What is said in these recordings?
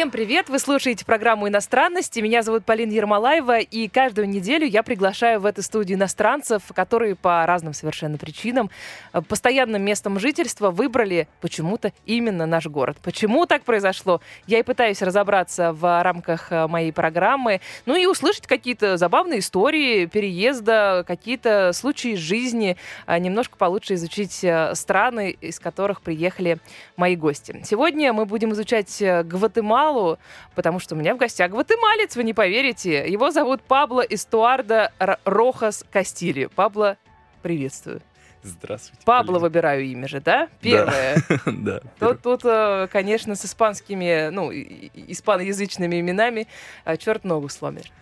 Всем привет! Вы слушаете программу «Иностранности». Меня зовут Полина Ермолаева, и каждую неделю я приглашаю в эту студию иностранцев, которые по разным совершенно причинам э, постоянным местом жительства выбрали почему-то именно наш город. Почему так произошло? Я и пытаюсь разобраться в рамках э, моей программы, ну и услышать какие-то забавные истории переезда, какие-то случаи из жизни, а немножко получше изучить э, страны, из которых приехали мои гости. Сегодня мы будем изучать Гватемалу, Гватемалу, потому что у меня в гостях гватемалец, вы не поверите. Его зовут Пабло Эстуардо Рохас Кастили. Пабло, приветствую. Здравствуйте. Пабло Полина. выбираю имя же, да? Первое. Да. Тут, тут, э, конечно, с испанскими, ну, испаноязычными именами э, черт ногу сломишь.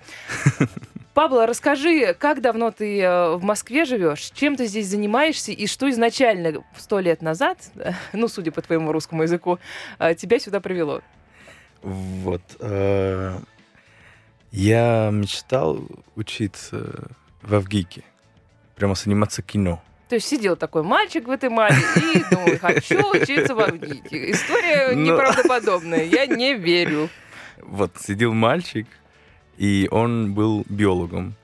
Пабло, расскажи, как давно ты э, в Москве живешь, чем ты здесь занимаешься и что изначально сто лет назад, ну, судя по твоему русскому языку, тебя сюда привело? Вот. Э, я мечтал учиться в Авгике. Прямо заниматься кино. То есть сидел такой мальчик в этой мале и думал, хочу учиться в Авгике. История Но... неправдоподобная, я не верю. Вот, сидел мальчик, и он был биологом.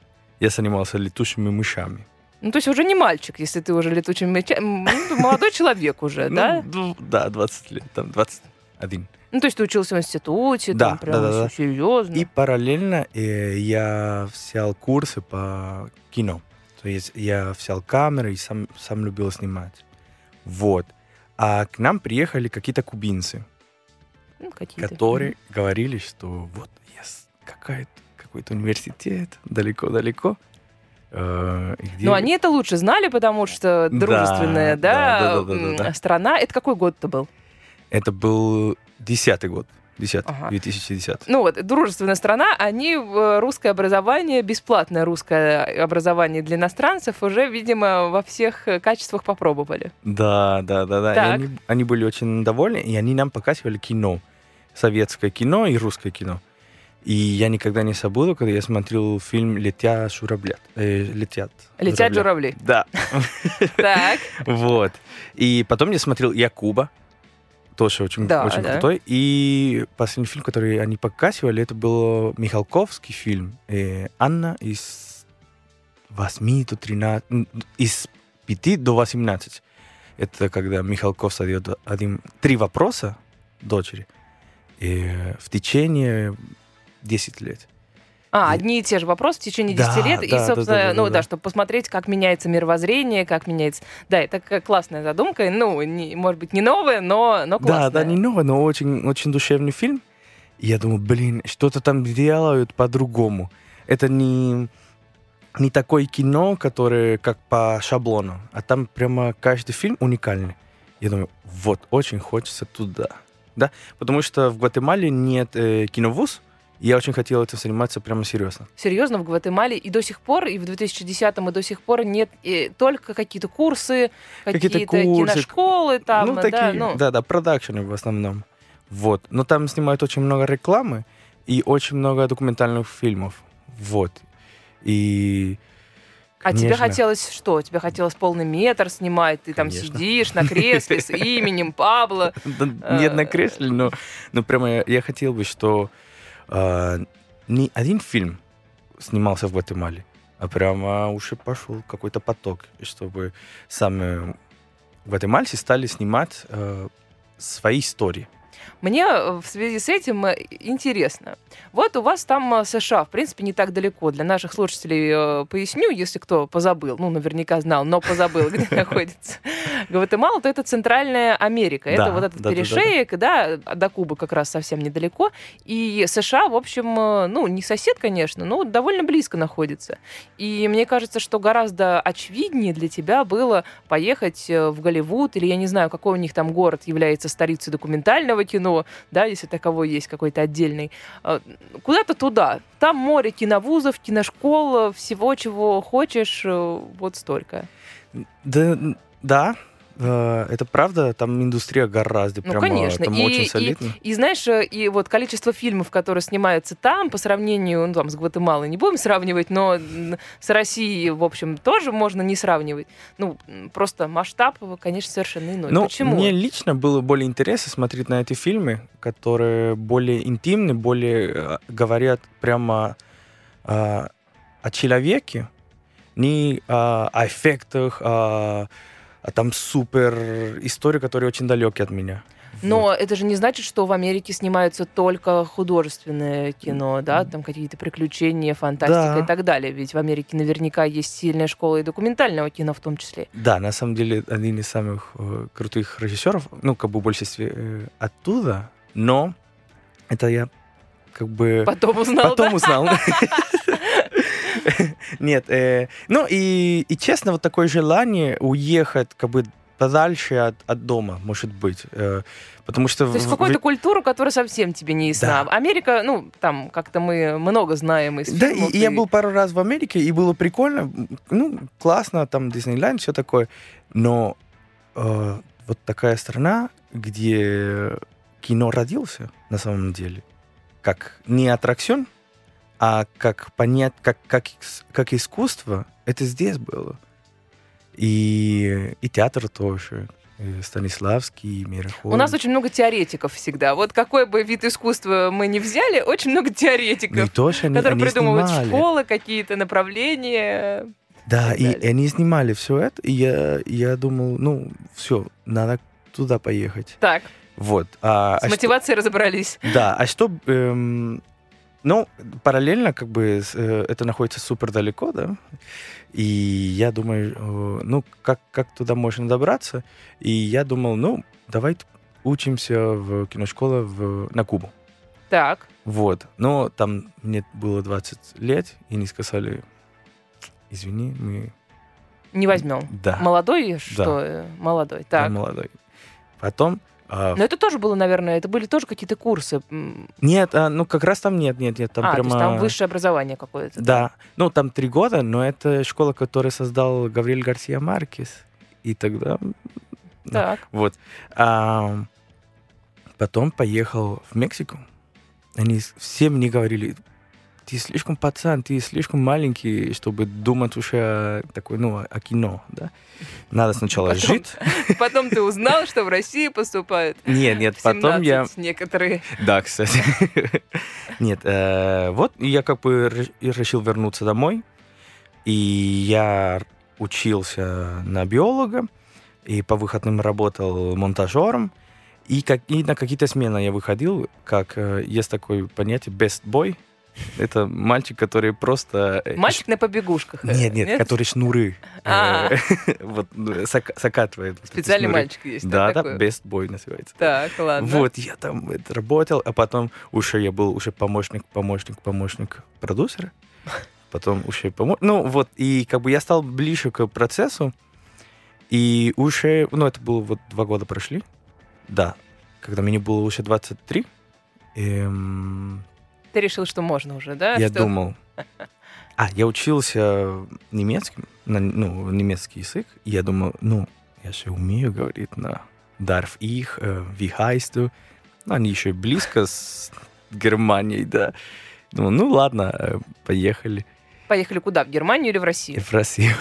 Я занимался летучими мышами. Ну, то есть уже не мальчик, если ты уже летучим мышами. Ну, молодой человек уже, ну, да? Ну, да, 20 лет, там, 21. Ну, то есть ты учился в институте, да, там прям да, да, да. серьезно. И параллельно э, я взял курсы по кино. То есть я взял камеры и сам, сам любил снимать. Вот. А к нам приехали какие-то кубинцы, ну, какие которые mm. говорили, что вот есть какая-то, какой-то университет далеко-далеко. Э, где... Ну, они это лучше знали, потому что дружественная да, да, да, да, да, да, да. страна. Это какой год это был? Это был Десятый год. 10, ага. 2010. Ну вот, дружественная страна, они в русское образование, бесплатное русское образование для иностранцев уже, видимо, во всех качествах попробовали. Да, да, да, да. И они, они были очень довольны, и они нам показывали кино. Советское кино и русское кино. И я никогда не забуду, когда я смотрел фильм «Летят журавлят». Э, летят. Летят журавли. Да. Так. Вот. И потом я смотрел «Якуба», тоже очень, да, очень да. крутой. И последний фильм, который они показывали, это был Михалковский фильм э, «Анна из 8 до 13... из 5 до 18». Это когда Михалков задает один, три вопроса дочери э, в течение 10 лет. А, одни и те же вопросы в течение 10 да, лет. Да, и, собственно, да, да, да, ну да, да, чтобы посмотреть, как меняется мировоззрение, как меняется... Да, это классная задумка. Ну, не, может быть, не новая, но, но классная. Да, да, не новая, но очень, очень душевный фильм. И я думаю, блин, что-то там делают по-другому. Это не, не такое кино, которое как по шаблону, а там прямо каждый фильм уникальный. Я думаю, вот, очень хочется туда. Да? Потому что в Гватемале нет э, киновуз, я очень хотел этим заниматься прямо серьезно. Серьезно, в Гватемале и до сих пор, и в 2010-м, и до сих пор нет и только какие-то курсы, какие-то, какие курсы, киношколы там, ну, да, такие, ну. да, да, продакшены в основном. Вот. Но там снимают очень много рекламы и очень много документальных фильмов. Вот. И а тебе хотелось что? Тебе хотелось полный метр снимать, ты там Конечно. сидишь на кресле с именем Пабло. Нет, на кресле, но прямо я хотел бы, что э, не один фильм снимался в Гватемале, а прямо уже пошел какой-то поток, чтобы сами гватемальцы стали снимать э, свои истории. Мне э, в связи с этим э, интересно. Вот у вас там э, США, в принципе, не так далеко. Для наших слушателей поясню, если кто позабыл, ну, наверняка знал, но позабыл, где находится Гватемала, то это Центральная Америка. Это вот этот перешеек, да, до Кубы как раз совсем недалеко. И США, в общем, ну, не сосед, конечно, но довольно близко находится. И мне кажется, что гораздо очевиднее для тебя было поехать в Голливуд, или я не знаю, какой у них там город является столицей документального кино, да, если таковой есть какой-то отдельный, а, куда-то туда. Там море киновузов, киношкол, всего, чего хочешь, э, вот столько. Да, да, это правда, там индустрия гораздо ну, прямо, конечно. там и, очень солидно. И, и знаешь, э, и вот количество фильмов, которые снимаются там, по сравнению, ну, там, с Гватемалой не будем сравнивать, но с Россией, в общем, тоже можно не сравнивать. Ну, просто масштаб, конечно, совершенно иной. Ну, Почему? мне лично было более интересно смотреть на эти фильмы, которые более интимны, более э, говорят прямо э, о человеке, не о, о эффектах, о, о там супер истории, которые очень далеки от меня. Но Вот. это же не значит, что в Америке снимаются только художественное кино, да, там какие-то приключения, фантастика Да. и так далее. Ведь в Америке наверняка есть сильная школа и документального кино в том числе. Да, на самом деле один из самых э, крутых режиссеров, ну, как бы в большинстве э, оттуда, но это я как бы... Потом узнал, Потом да? узнал. Нет, э, ну и, и честно, вот такое желание уехать как бы подальше от, от дома, может быть. э, потому что... То есть в- какую-то культуру, которая совсем тебе не ясна. Да. Америка, ну, там как-то мы много знаем из Да, и, и я был пару раз в Америке, и было прикольно, ну, классно, там Диснейленд, все такое, но э, вот такая страна, где кино родился на самом деле, как не аттракцион, а как понять, как, как, как искусство, это здесь было. И, и театр тоже. и Станиславский, и Мирохольд. У нас очень много теоретиков всегда. Вот какой бы вид искусства мы ни взяли, очень много Ну и теоретиков, тоже они, которые они придумывают снимали. школы, какие-то направления. Да, и далее. они снимали все это, и я, я думал, ну, все, надо туда поехать. Так, Вот. А, с а что- мотивацией разобрались. да, а что... эм, ну, параллельно, как бы, э, это находится супер далеко, да, и я думаю, э, ну, как, как туда можно добраться, и я думал, ну, давай учимся в киношколе в, на Кубу. Так, Вот. Но там мне было 20 лет, и они сказали, извини, мы... не возьмем. Да. Молодой, что? э, Молодой. Я Так. молодой. Потом... а, Но это тоже было, наверное, это были тоже какие-то курсы. Нет, а, ну как раз там нет, нет, нет. Там а, прямо... то есть там высшее образование какое-то. Да. Ну, там три года, но это школа, которую создал Гавриэль Гарсия Маркес. И тогда... Так. Вот. А, потом поехал в Мексику. Они все мне говорили, ты слишком пацан, ты слишком маленький, чтобы думать уже такой, ну, о- кино, да? Надо сначала Потом- жить. Потом ты узнал, что в России поступают Нет, нет, потом я... 17 некоторые. Да, кстати. Нет, э, вот я как бы решил вернуться домой, и я учился на биолога, и по выходным работал монтажером, и, как, и на какие-то смены я выходил, как э, есть такое понятие best boy. Это мальчик, который просто... э, Мальчик на побегушках. э, Нет, нет, который шнуры А. э, вот ну, зак- закатывает. вот эти Специальный мальчик есть. Да, да, best boy называется. Так, ладно. Вот, я там работал, а потом уже я был уже помощник, помощник, помощник продюсера. Потом уже помощник. Ну, вот, и как бы я стал ближе к процессу. И уже, ну, это было вот два года прошли. Да, когда мне было уже 23. эм, Ты решил, что можно уже, да? я Что- думал... А, я учился немецким, на, ну, немецкий язык. И я думал, ну, я же умею говорить на darf ich, э, wie heißt du? Ну, они еще и близко с Германией, да. Думал, ну, ладно, э, поехали Поехали куда? В Германию или в Россию? в Россию.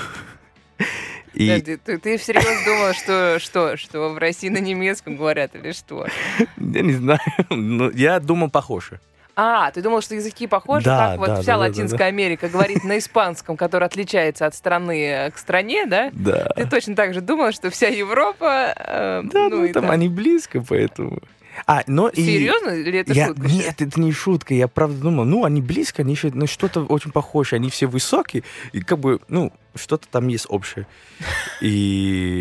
И Подожди, ты, ты всерьез думал, что, что, что в России на немецком говорят или что? я не знаю, ну, я думал похоже. А, ты думал, что языки похожи, Да, как вот да, вся да, да, Латинская да. Америка говорит на испанском, который отличается от страны к стране, да? Да. Ты точно так же думал, что вся Европа... э, Да, ну, и там так. они близко, поэтому... А, но и... Серьезно? Или это я, шутка? Нет, это не шутка. Я правда думал, ну, они близко, они еще ну, что-то очень похожее. Они все высокие, и как бы, ну, что-то там есть общее. Не,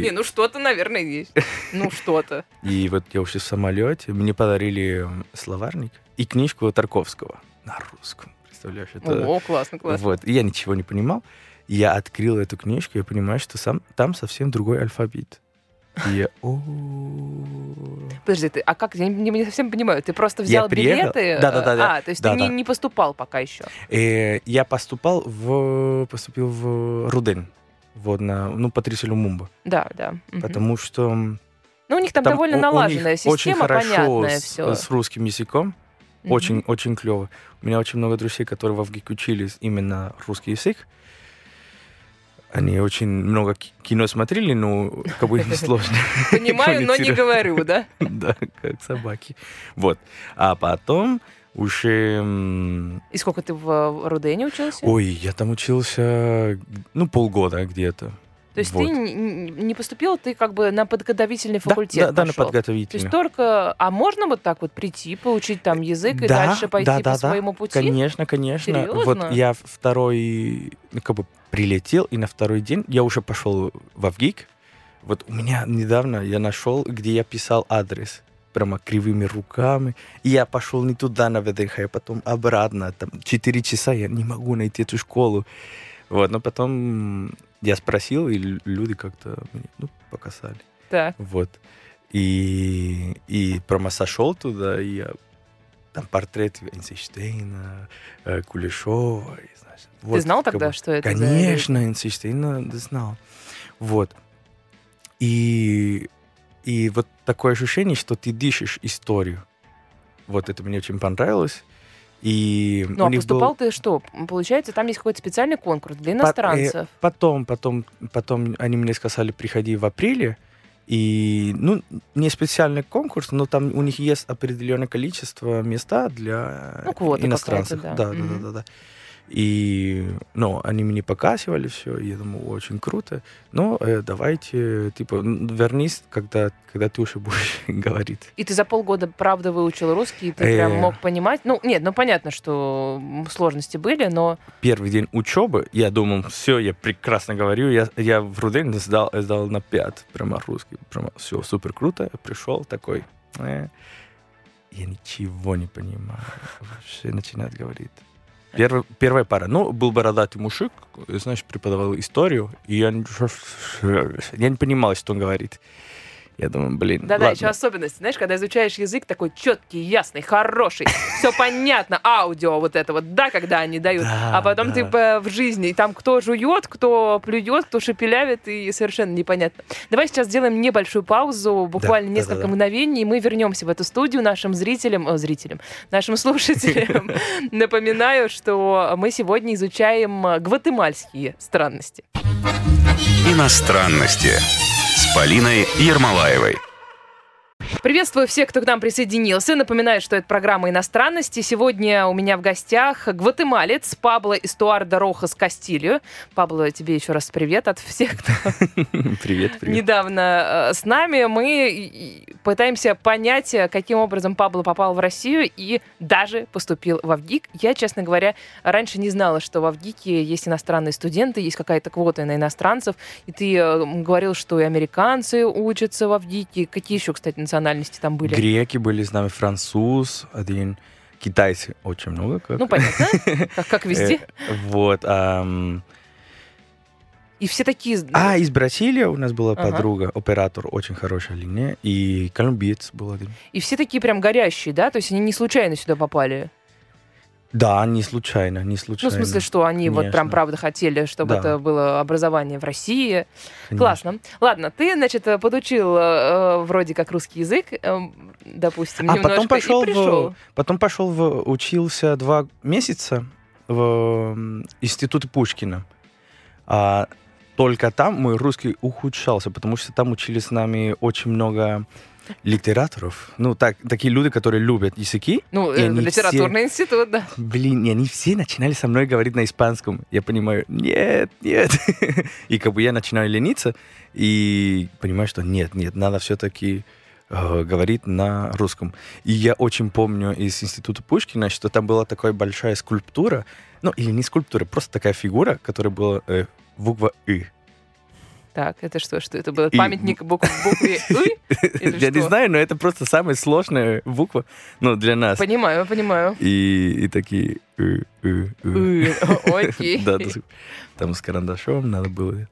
И, ну что-то, наверное, есть. Ну, что-то. и вот я уже в самолете, мне подарили словарник и книжку Тарковского на русском. Представляешь, это... О, классно, классно. Вот, и я ничего не понимал. И Я открыл эту книжку, я понимаю, что сам, там совсем другой алфавит. И я, Подожди, ты, а как? Я не, не совсем понимаю. Ты просто Я взял приехал- билеты? Да-да-да-да. А, то есть Да, ты не, да. не поступал пока еще? Э, Я поступал в... Поступил в Руден. вот на, ну, Патрисия Lumumba. Да, да. Потому что... Ну, у них там, там довольно налаженная система, очень хорошо понятная с, все. с русским языком. Mm-hmm. Очень, очень клево. У меня очень много друзей, которые в ВГИК учились именно русский язык. Они очень много кино смотрели, но как бы сложно. Понимаю, но не говорю, да? Да, как собаки. Вот. А потом уже... И сколько ты в Рудене учился? Ой, я там учился, ну, полгода где-то. То есть вот. ты не поступил, ты как бы на подготовительный факультет Да, да, на подготовительный. То есть только... А можно вот так вот прийти, получить там язык и да, дальше пойти да, по да, своему пути? Конечно, конечно. Серьезно? Вот я второй, ну, как бы прилетел, и на второй день я уже пошел в Авгик. Вот у меня недавно я нашел, где я писал адрес прямо кривыми руками. И я пошел не туда на ВДНХ, а потом обратно. Там 4 часа я не могу найти эту школу. Вот, но потом я спросил, и люди как-то ну, показали. Так. Вот. И, и прямо сошел туда, и я там портрет Эйнштейна, э, Кулешова. И, значит, вот, Ты знал тогда, бы, что это Конечно, за... Эйнштейна знал. Вот. И, и вот такое ощущение, что ты дышишь историю. Вот это мне очень понравилось. И ну, а поступал был... ты что? Получается, там есть какой-то специальный конкурс для иностранцев. Потом, потом, потом они мне сказали, приходи в апреле. И, ну, не специальный конкурс, но там у них есть определенное количество места для ну, иностранцев. Да. Да, mm-hmm. да, да, да, да. И, ну, они мне показывали все, я думаю, очень круто. Но э, давайте, типа, вернись, когда, когда ты уже будешь говорить. И ты за полгода, правда, выучил русский, и ты э... прям мог понимать? Ну, нет, ну, понятно, что сложности были, но... Первый день учебы, я думал, все, я прекрасно говорю, я, я в Руден сдал, сдал на 5, прямо русский, прямо все супер круто. Пришел такой, э, я ничего не понимаю, вообще начинает говорить. Первый, первая пара. Ну, был бородатый мужик, знаешь, преподавал историю, и я, я не понимал, что он говорит. Я думаю, блин. Да-да, еще особенности. Знаешь, когда изучаешь язык такой четкий, ясный, хороший, все понятно, аудио вот это вот, да, когда они дают. Да, а потом да. ты в жизни, там кто жует, кто плюет, кто шепелявит, и совершенно непонятно. Давай сейчас сделаем небольшую паузу, буквально да, несколько да, да, мгновений, и мы вернемся в эту студию нашим зрителям, о, зрителям, нашим слушателям. Напоминаю, что мы сегодня изучаем гватемальские странности. Иностранности с Полиной Ермолаевой. Приветствую всех, кто к нам присоединился. Напоминаю, что это программа иностранности. Сегодня у меня в гостях гватемалец Пабло Эстуардо Рохас Кастилью. Пабло, тебе еще раз привет от всех, кто привет, привет. недавно э, с нами. Мы пытаемся понять, каким образом Пабло попал в Россию и даже поступил в ВГИК. Я, честно говоря, раньше не знала, что в ВГИКе есть иностранные студенты, есть какая-то квота на иностранцев. И ты э, говорил, что и американцы учатся в ВГИКе. Какие еще, кстати, национальности там были? Греки были с нами, француз, один, китайцы очень много. Как. Ну, понятно, как, как везде. Э, вот. И все такие... А, из Бразилии у нас была ага. подруга, оператор, очень хорошая линия, и колумбиец был один. И все такие прям горящие, да? То есть они не случайно сюда попали? Да, не случайно, не случайно. Ну, в смысле, что они Конечно. вот прям правда хотели, чтобы да. это было образование в России. Конечно. Классно. Ладно, ты, значит, подучил э, вроде как русский язык, э, допустим, а немножко, потом пошел и пришел. В, потом пошел в, учился два месяца в институте Пушкина. А, только там мой русский ухудшался, потому что там учили с нами очень много литераторов. Ну, так, такие люди, которые любят языки. Ну, э, литературный все, институт, да. Блин, и они все начинали со мной говорить на испанском. Я понимаю, нет, нет. и как бы я начинаю лениться и понимаю, что нет, нет, надо все-таки э, говорить на русском. И я очень помню из института Пушкина, что там была такая большая скульптура, ну, или не скульптура, просто такая фигура, которая была э, буква «ы». Так, это что? Что это было? Памятник букв, букве «ы»? Я не знаю, но это просто самая сложная буква ну, для нас. Понимаю, понимаю. И, и такие. Окей. Да, там с карандашом надо было.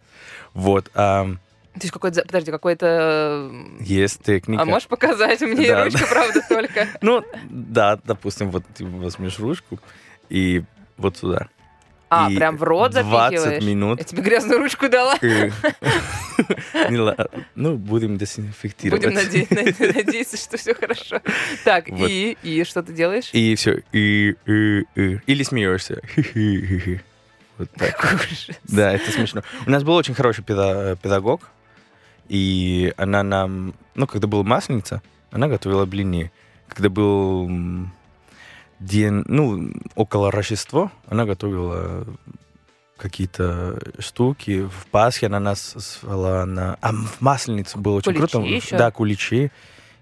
Вот. А, то есть какой-то, подожди, какой-то... Есть техника. А можешь показать? мне да, ручка, правда, только. Ну, да, допустим, вот ты возьмешь ручку и вот сюда. А, прям в рот 20 запихиваешь? минут. Я тебе грязную ручку дала. Ну, будем дезинфектировать. Будем наде- наде- надеяться, что все хорошо. Так, и, и что ты делаешь? И все. И, и, и. Или смеешься. Вот так. Да, это смешно. У нас был очень хороший педа- педагог, и она нам, ну, когда была масленица, она готовила блины. Когда был день, ну, около Рождества, она готовила какие-то штуки. В Пасхе она нас звала на... А в Масленицу было очень Куличи круто. еще? Да, куличи.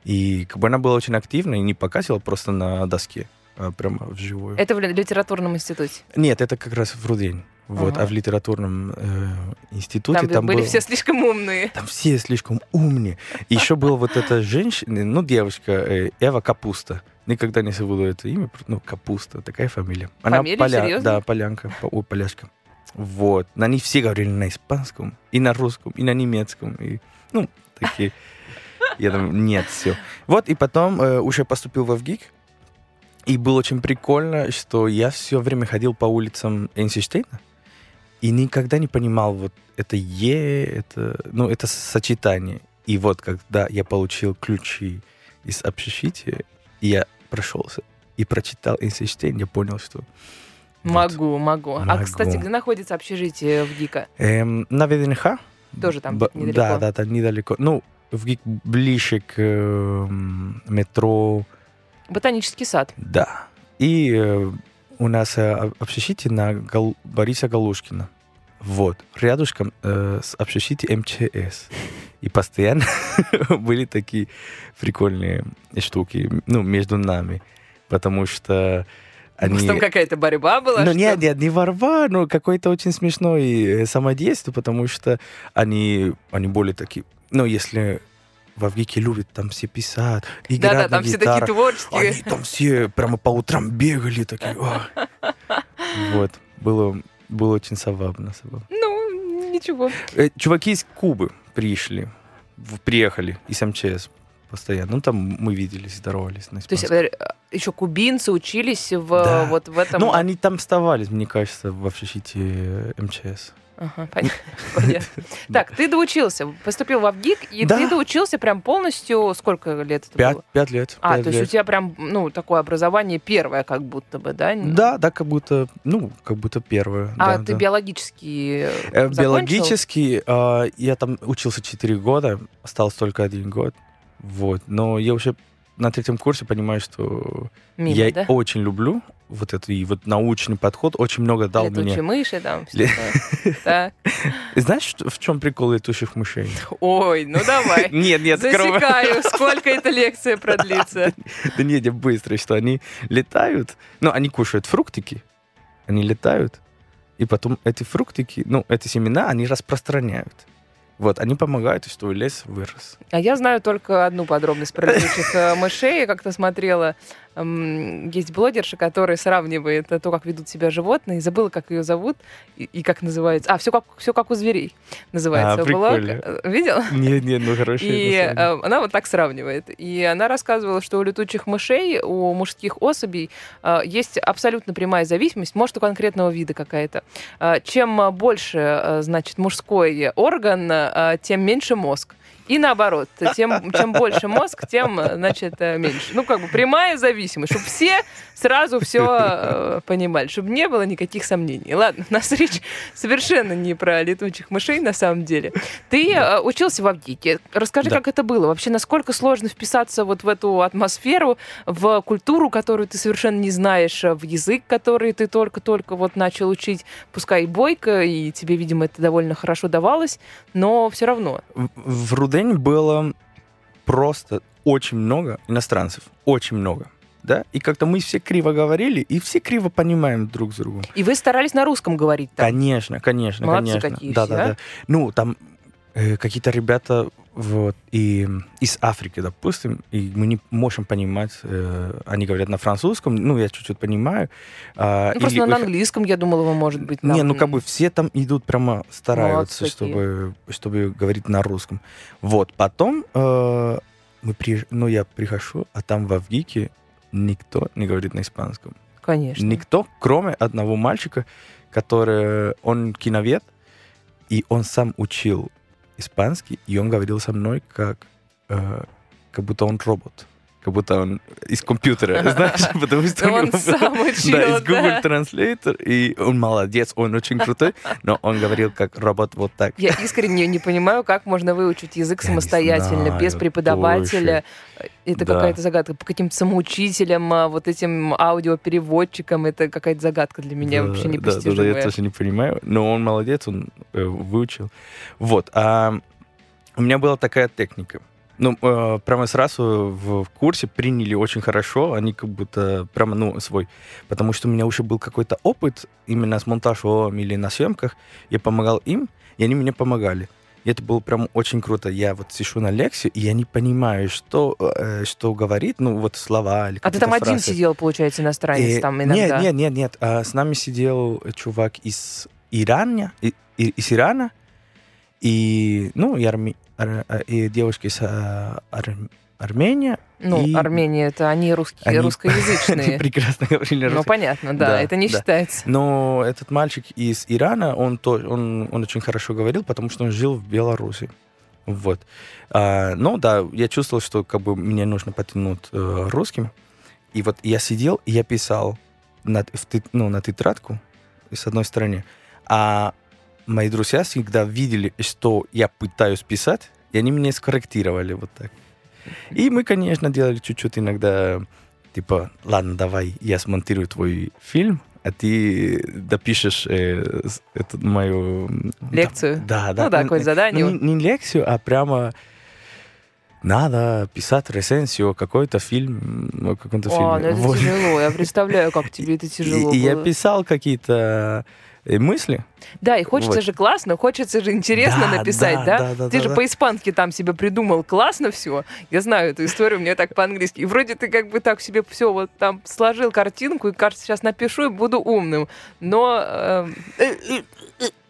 И как бы она была очень активна и не показывала просто на доске, а прямо вживую. Это в ли- литературном институте. Нет, это как раз в Рудень. Вот, Ага. а в литературном э, институте Там, там, были был- все слишком умные. там все слишком умные. И еще была вот эта женщина, ну, девочка, э, Эва Капуста. Никогда не забуду это имя, ну, Капуста, такая фамилия. Фамилия? Серьезно? Да, полянка, по- ой, поляшка. Вот. На них все говорили на испанском, и на русском, и на немецком. И, ну, такие. Я думаю, нет, все. Вот, и потом э, уже поступил в ВГИК, и было очень прикольно, что я все время ходил по улицам Эйнштейна, и никогда не понимал, вот это Е, это, ну, это сочетание. И вот когда я получил ключи из общежития, я прошелся и прочитал Эйнштейн, я понял, что... вот. Могу, могу. А, Могу. кстати, где находится общежитие в ГИКа? Эм, на ВДНХ. Тоже там Б- недалеко. Да, да, там недалеко. Ну, в ГИК ближе к эм, метро, Ботанический сад. да. И э, у нас э, об- общежитие на Гал- Бориса Галушкина. Вот. Рядышком э, с общежитием МЧС. И постоянно были такие прикольные штуки, ну, между нами. Потому что Может, они... там какая-то борьба была? Ну, что нет, нет, не ворва, но какой-то очень смешной э, самодействие, потому что они, они более такие, ну, если в Авгике любят там все писать, играть Да-да, на там все такие гитарах, творческие. они там все прямо по утрам бегали, такие. Вот, было, было очень забавно. Ну, ничего. Э, Чуваки из Кубы пришли, приехали из МЧС постоянно. Ну, там мы виделись, здоровались на То есть испанском. еще кубинцы учились в Да. вот в этом... Ну, они там оставались, мне кажется, в общежитии МЧС. Ага, понятно. Так, ты доучился, поступил в Авгик, и ты доучился прям полностью, сколько лет это было? пять лет. А, то есть у тебя прям, ну, такое образование первое как будто бы, да? Да, да, как будто, ну, как будто первое. А ты биологический Э? Биологически э, я там учился 4 года, остался только один год. Вот. Но я уже на третьем курсе понимаю, что Мимо, я да? очень люблю вот это, и вот научный подход очень много дал Летучие мне. мыши там, Ле-. Знаешь, что- в чем прикол летучих мышей? Ой, ну давай. Нет, нет. Засекаю, сколько эта лекция продлится. Да нет, я быстро, что они летают, ну, они кушают фруктики, они летают, и потом эти фруктики, ну, эти семена, они распространяют. Вот, они помогают, чтобы лес вырос. А я знаю только одну подробность про летучих э, мышей. Я как-то смотрела, есть блогерша, которая сравнивает то, как ведут себя животные. Забыла, как ее зовут и, и как называется. А, все как, все как у зверей называется А, блог. прикольно. Э, Видела? Нет, нет, ну хорошие. И э, она вот так сравнивает. И она рассказывала, что у летучих мышей, у мужских особей э, есть абсолютно прямая зависимость, может, у конкретного вида какая-то. Э, чем больше, значит, мужской орган, тем меньше мозг. И наоборот, тем, чем больше мозг, тем, э, значит, э, меньше. Ну, как бы прямая зависимость, чтобы все сразу все понимали, чтобы не было никаких сомнений. Ладно, у нас речь совершенно не про летучих мышей на самом деле. Ты э, учился в Авгике. Расскажи, Да. как это было? Вообще, насколько сложно вписаться вот в эту атмосферу, в культуру, которую ты совершенно не знаешь, в язык, который ты только-только вот начал учить, пускай и бойко, и тебе, видимо, это довольно хорошо давалось, но все равно. В- В Рудене было просто очень много иностранцев, очень много. Да? И как-то мы все криво говорили, и все криво понимаем друг с другом. И вы старались на русском говорить там. Конечно, конечно, Молодцы конечно. какие да, все, да, а? да. Ну, там э, какие-то ребята вот, и из Африки, допустим, и мы не можем понимать, э, они говорят на французском, ну, я чуть-чуть понимаю. а, Ну, просто или на очень- английском, я думала, вы, может быть, Не, там- ну как бы все там идут прямо стараются, Молодцы чтобы, чтобы говорить на русском. Вот, потом э, мы приезж- ну, я прихожу, а там в Авгике никто не говорит на испанском. Конечно. Никто, кроме одного мальчика, который, он киновед, и он сам учил испанский, и он говорил со мной как, э, как будто он робот как будто он из компьютера, знаешь, потому что он сам учил, да, из Google Translator, и он молодец, он очень крутой, но он говорил как робот вот так. Я искренне не понимаю, как можно выучить язык самостоятельно, без преподавателя. Это какая-то загадка. По каким-то самоучителям, а, вот этим аудиопереводчикам, это какая-то загадка для меня вообще непостижимая. Да, да, да, я тоже не понимаю, но он молодец, он э, выучил. Вот, а у меня была такая техника — ну, э, прямо сразу в курсе приняли очень хорошо, они как будто прямо, ну, свой. Потому что у меня уже был какой-то опыт именно с монтажом или на съемках. Я помогал им, и они мне помогали. И это было прям очень круто. Я вот сижу на лекцию, и я не понимаю, что, э, что говорит, ну, вот слова или А ты там фразы. один сидел, получается, иностранец э, там иногда? Нет, нет, нет, нет. А, с нами сидел чувак из Ирана, из Ирана, и, ну, и, арми, ар, и девушки с а, ар, Армения. Ну, и... Армения это они русские, они... русскоязычные. они прекрасно говорили русский. Ну, понятно, да, да это не да. считается. Но этот мальчик из Ирана, он, то, он, он очень хорошо говорил, потому что он жил в Беларуси. Вот. А, ну, да, я чувствовал, что как бы мне нужно потянуть э, русским. И вот я сидел, и я писал на, в, ну, на тетрадку, с одной стороны, а мои друзья всегда видели, что я пытаюсь писать, и они меня скорректировали вот так. И мы, конечно, делали чуть-чуть иногда, типа, ладно, давай, я смонтирую твой фильм, а ты допишешь э, эту мою... Лекцию? Да, да. Ну да, какое задание. Ну, не, не лекцию, а прямо надо писать рецензию какой-то фильм, о каком-то фильме. О, ну это вот. тяжело, я представляю, как тебе это тяжело И, было. и я писал какие-то мысли. Да, и хочется вот. же классно, хочется же интересно да, написать, да? да? да ты да, же да. по-испански там себе придумал классно все. Я знаю эту историю, мне так по-английски. И вроде ты как бы так себе все вот там сложил картинку, и кажется, сейчас напишу и буду умным. Но... Э...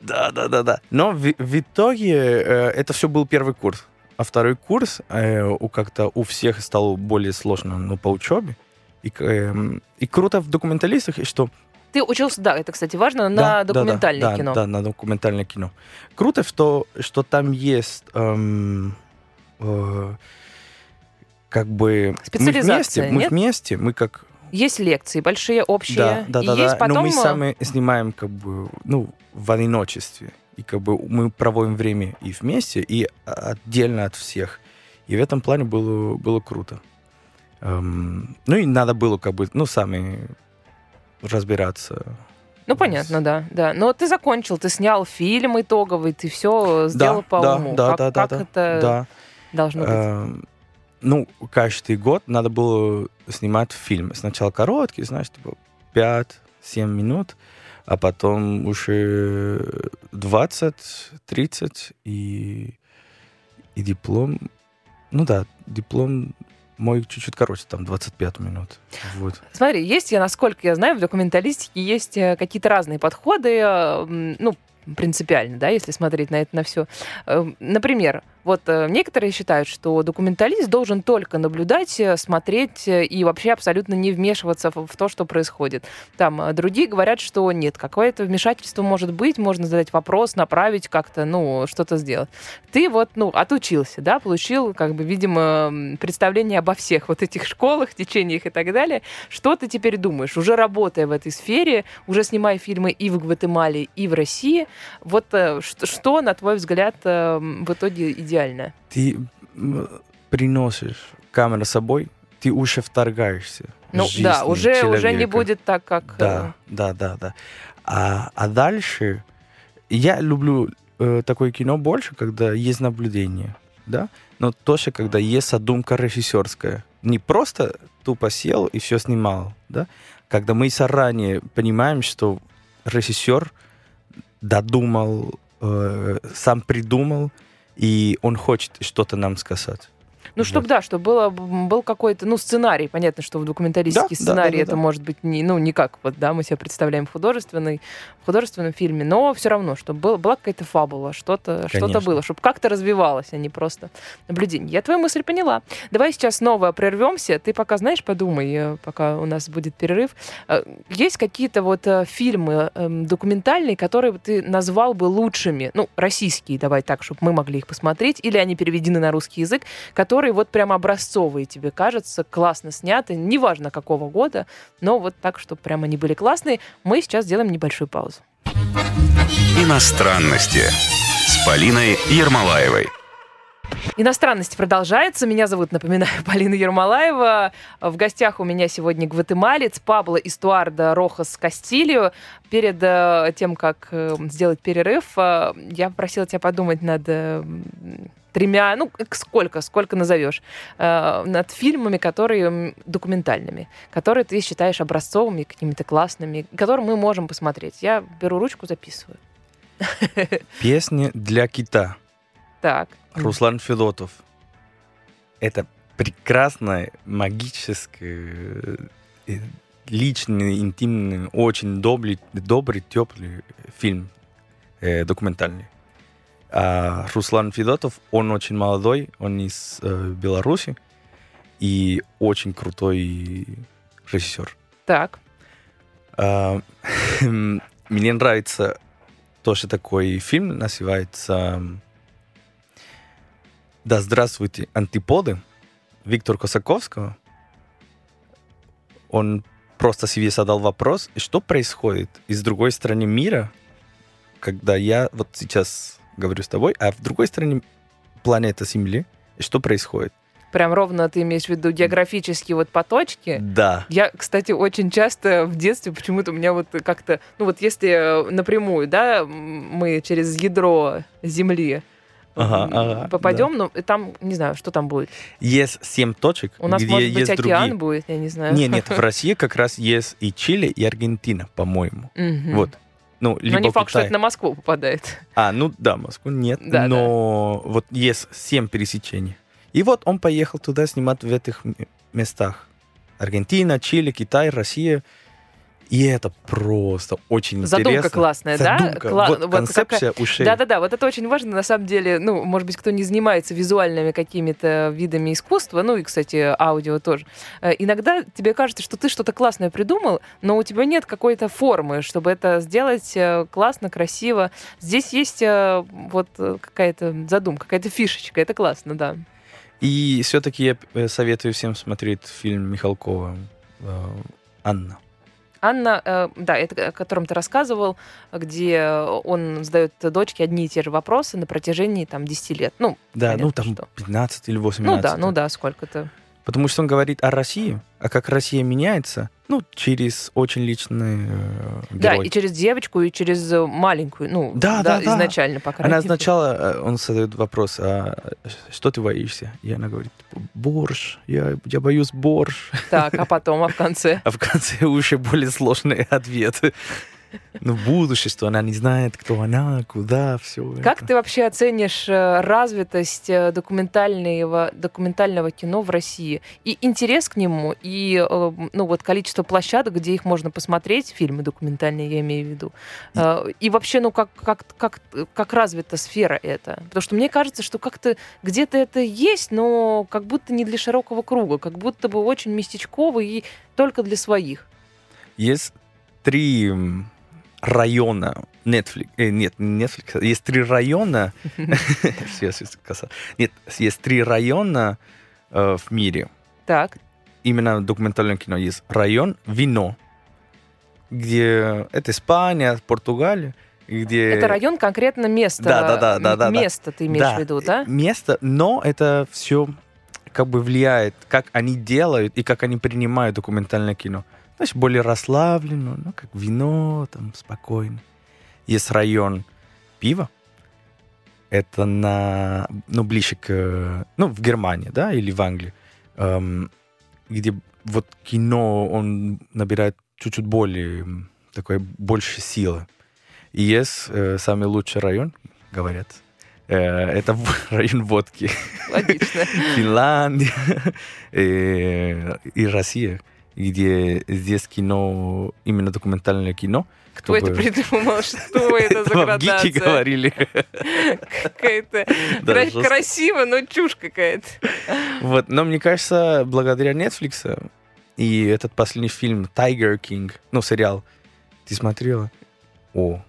Да, да, да, да. Но в, в итоге э, это все был первый курс. А второй курс э, у как-то у всех стал более сложно, ну, по учебе. И, э, и круто в документалистах, что ты учился, да, это, кстати, важно, на да, документальное да, кино. Да, да, на документальное кино. Круто, что, что там есть эм, э, как бы... Мы вместе, нет? мы вместе, мы как... Есть лекции большие, общие. Да, да, да. есть да. Потом... Но мы сами снимаем как бы, ну, в одиночестве. И как бы мы проводим время и вместе, и отдельно от всех. И в этом плане было, было круто. Эм, ну и надо было как бы, ну, сами разбираться. Ну, понятно, да, да. Но ты закончил, ты снял фильм итоговый, ты все сделал да, по да, уму. Да, как, да, как да, это да. должно быть? Э, ну, каждый год надо было снимать фильм. Сначала короткий, знаешь, типа 5-7 минут, а потом уже 20-30 и, и диплом. Ну да, диплом мой чуть-чуть короче, там 25 минут. Вот. Смотри, есть, я, насколько я знаю, в документалистике есть э, какие-то разные подходы, э, ну, принципиально, да, если смотреть на это на все. Э, например, вот э, некоторые считают, что документалист должен только наблюдать, э, смотреть э, и вообще абсолютно не вмешиваться в то, что происходит. Там другие говорят, что нет, какое-то вмешательство может быть, можно задать вопрос, направить как-то, ну, что-то сделать. Ты вот, ну, отучился, да, получил, как бы, видимо, представление обо всех вот этих школах, течениях и так далее. Что ты теперь думаешь, уже работая в этой сфере, уже снимая фильмы и в Гватемале, и в России, вот что, что на твой взгляд, в итоге идеально. Ты приносишь камеру с собой, ты уже вторгаешься. Ну да, уже, человека. уже не будет так, как... Да, э, да, да, да. А, а дальше я люблю э, такое кино больше, когда есть наблюдение, да, но тоже, когда есть задумка режиссерская. Не просто тупо сел и все снимал, да, когда мы заранее понимаем, что режиссер додумал, э, сам придумал, и он хочет что-то нам сказать. Ну, чтобы, вот. да, чтобы было, был какой-то, ну, сценарий. Понятно, что в документалистике да, сценарий да, да, да, это да. может быть не, ну, не как вот, да, мы себе представляем в, художественной, в художественном фильме, но все равно, чтобы был, была какая-то фабула, что-то что было, чтобы как-то развивалось, а не просто наблюдение. Я твою мысль поняла. Давай сейчас снова прервемся. Ты пока, знаешь, подумай, э, пока у нас будет перерыв. Э, есть какие-то вот э, фильмы эм, документальные, которые ты назвал бы лучшими, ну, российские, давай так, чтобы мы могли их посмотреть, или они переведены на русский язык, которые вот прям образцовые тебе кажется, классно сняты, неважно какого года, но вот так, чтобы прям они были классные. Мы сейчас сделаем небольшую паузу. Иностранности с Полиной Ермолаевой. Иностранность продолжается. Меня зовут, напоминаю, Полина Ермолаева. В гостях у меня сегодня гватемалец Пабло Истуарда Рохас Кастильо. Перед э, тем, как э, сделать перерыв, э, я попросила тебя подумать над тремя, ну, сколько, сколько назовешь, над фильмами, которые документальными, которые ты считаешь образцовыми, какими-то классными, которые мы можем посмотреть. Я беру ручку, записываю. Песни для кита. Так. Руслан Федотов. Это прекрасный, магический, э, личный, интимный, очень добрый, добрый теплый фильм э, документальный. А Руслан Федотов, он очень молодой, он из э, Беларуси и очень крутой режиссер. Так. А, мне нравится тоже такой фильм, называется да, здравствуйте, антиподы Виктор Косаковского. Он просто себе задал вопрос, что происходит из другой стороны мира, когда я вот сейчас говорю с тобой, а в другой стороне планеты Земли, и что происходит? Прям ровно ты имеешь в виду географические вот поточки. Да. Я, кстати, очень часто в детстве почему-то у меня вот как-то, ну вот если напрямую, да, мы через ядро Земли ага, ага, попадем, да. но там, не знаю, что там будет. Есть семь точек, У нас, где может быть, есть океан другие. будет, я не знаю. Нет, нет, в России как раз есть и Чили, и Аргентина, по-моему. Вот. Ну, либо но не факт, Китай. что это на Москву попадает. А, ну да, Москву нет, да, но да. вот есть семь пересечений. И вот он поехал туда снимать в этих местах. Аргентина, Чили, Китай, Россия. И это просто очень Задумка интересно. классная, Задумка. да? Кла- вот, вот концепция какая... ушей. Да-да-да, вот это очень важно, на самом деле, ну, может быть, кто не занимается визуальными какими-то видами искусства, ну и, кстати, аудио тоже, э, иногда тебе кажется, что ты что-то классное придумал, но у тебя нет какой-то формы, чтобы это сделать э, классно, красиво. Здесь есть э, вот какая-то задумка, какая-то фишечка, это классно, да. И все-таки я советую всем смотреть фильм Михалкова «Анна». Анна, э, да, это о котором ты рассказывал, где он задает дочке одни и те же вопросы на протяжении там 10 лет. Ну, да, понятно, ну там что. 15 или 18. Ну да, ну да, сколько-то. Потому что он говорит о России, а как Россия меняется, ну, через очень личный э, Да, и через девочку, и через э, маленькую, ну, да, да, да изначально, да. по крайней Она сначала, э, он задает вопрос, а что ты боишься? И она говорит, борщ, я, я боюсь борщ. Так, а потом, а в конце? А в конце уже более сложные ответы ну, будущее, что она не знает, кто она, куда, все. Как это. ты вообще оценишь э, развитость э, документального, документального кино в России? И интерес к нему, и э, ну, вот количество площадок, где их можно посмотреть, фильмы документальные, я имею в виду. И, и вообще, ну, как, как, как, как развита сфера эта? Потому что мне кажется, что как-то где-то это есть, но как будто не для широкого круга, как будто бы очень местечково и только для своих. Есть три района Netflix, э, нет, Netflix, есть три района, нет, есть три района э, в мире. Так. Именно документальное кино есть район вино, где это Испания, Португалия, где... Это район конкретно место. Да, да, да, да, место ты имеешь в виду, да? Место, но это все как бы влияет, как они делают и как они принимают документальное кино. Значит, более расслабленно, ну, как вино, там, спокойно. Есть район пива. Это на, ну, ближе к, ну, в Германии, да, или в Англии, эм, где вот кино, он набирает чуть-чуть более, такой, больше силы. И есть э, самый лучший район, говорят, Э, это район водки. Логично. Финляндия э, и Россия, где здесь кино, именно документальное кино. Кто это придумал? Что это за градация? Гики говорили. Какая-то красиво, но чушь какая-то. Вот, но мне кажется, благодаря Netflix и этот последний фильм Tiger King, ну, сериал, ты смотрела? О,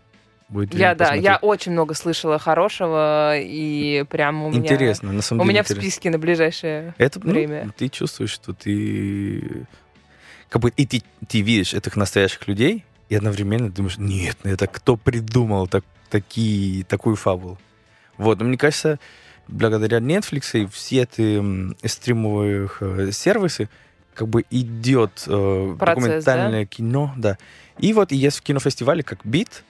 будет Я, да, посмотреть. я очень много слышала хорошего, и прям у меня... Интересно, на самом деле. У меня интересно. в списке на ближайшее Это, ну, время. Ну, ты чувствуешь, что ты... Как бы и ты, ты видишь этих настоящих людей, и одновременно думаешь, нет, ну это кто придумал так, такие, такую фабулу? Вот, но мне кажется, благодаря Netflix и все эти стримовые э, сервисы, как бы идет э, Процесс, документальное да? кино, да. И вот есть в кинофестивале как Бит